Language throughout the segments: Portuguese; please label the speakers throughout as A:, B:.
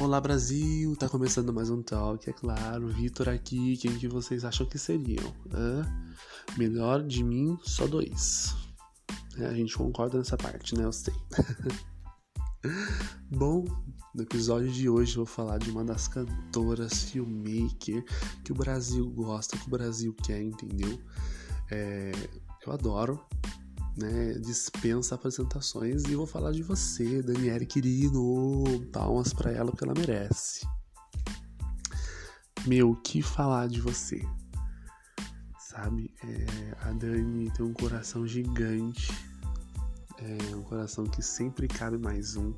A: Olá Brasil, tá começando mais um talk, é claro, Vitor aqui, quem que vocês acham que seriam? Hã? Melhor de mim, só dois. É, a gente concorda nessa parte, né? Eu sei. Bom, no episódio de hoje eu vou falar de uma das cantoras filmmaker que o Brasil gosta, que o Brasil quer, entendeu? É, eu adoro, né, dispensa apresentações e vou falar de você, Daniele querido. Palmas para ela porque ela merece. Meu, que falar de você? Sabe, é, a Dani tem um coração gigante, é, um coração que sempre cabe mais um.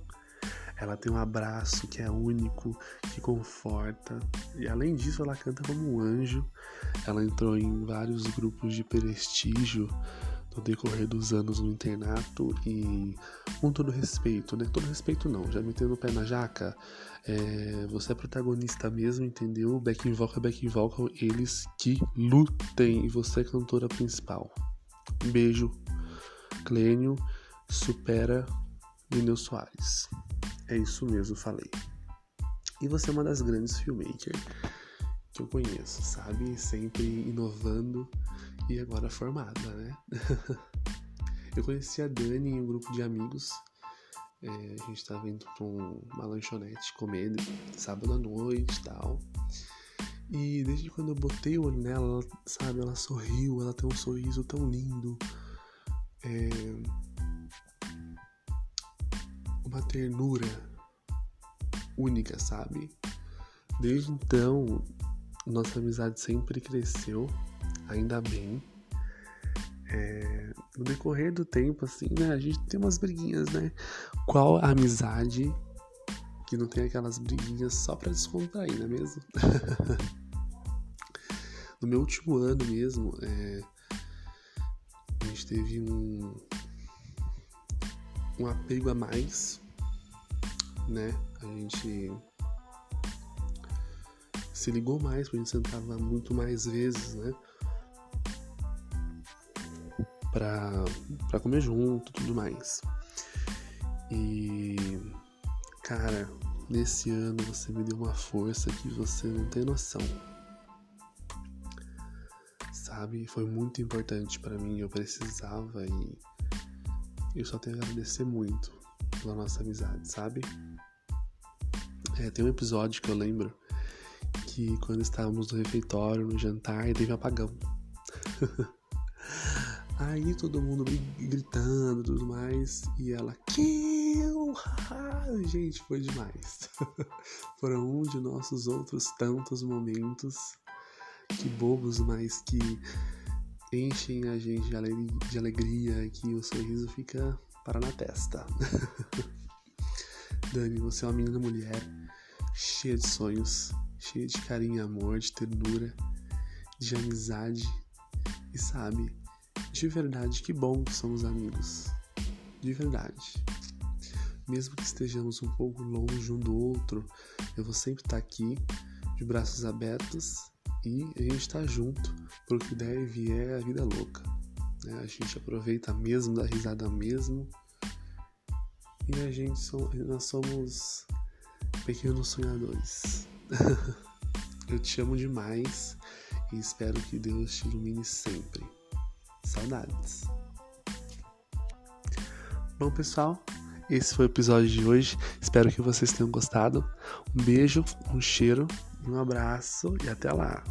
A: Ela tem um abraço que é único, que conforta. E além disso, ela canta como um anjo. Ela entrou em vários grupos de prestígio no decorrer dos anos no internato e com todo respeito, né? Todo respeito não, já metendo o pé na jaca, é, você é protagonista mesmo, entendeu? Backing vocal, backing vocal, eles que lutem e você é cantora principal. Beijo, Clênio, supera Lineu Soares. É isso mesmo, falei. E você é uma das grandes filmmakers que eu conheço, sabe? Sempre inovando e agora formada, né? eu conheci a Dani em um grupo de amigos. É, a gente tava indo pra uma lanchonete comer sábado à noite e tal. E desde quando eu botei o olho nela, ela, sabe, ela sorriu, ela tem um sorriso tão lindo. É, uma ternura única, sabe? Desde então, nossa amizade sempre cresceu ainda bem. É, no decorrer do tempo, assim, né, a gente tem umas briguinhas, né? Qual a amizade que não tem aquelas briguinhas só pra descontrair, não é mesmo? no meu último ano mesmo, é, a gente teve um, um apego a mais, né? A gente se ligou mais, porque a gente sentava muito mais vezes, né? Pra, comer junto tudo mais. E, cara, nesse ano você me deu uma força que você não tem noção. Sabe? Foi muito importante para mim, eu precisava e eu só tenho a agradecer muito pela nossa amizade, sabe? É, tem um episódio que eu lembro que quando estávamos no refeitório, no jantar, teve apagão. Aí todo mundo gritando tudo mais. E ela, kill! Gente, foi demais. Foram um de nossos outros tantos momentos. Que bobos, mas que enchem a gente de alegria, que o sorriso fica para na testa. Dani, você é uma menina mulher cheia de sonhos, cheia de carinho amor, de ternura, de amizade. E sabe, de verdade, que bom que somos amigos. De verdade. Mesmo que estejamos um pouco longe um do outro, eu vou sempre estar aqui, de braços abertos, e a gente está junto, porque daí vier a vida louca. Né? A gente aproveita mesmo, dá risada mesmo. E a gente, nós somos pequenos sonhadores. eu te amo demais e espero que Deus te ilumine sempre. Saudades. Bom, pessoal, esse foi o episódio de hoje. Espero que vocês tenham gostado. Um beijo, um cheiro, um abraço e até lá.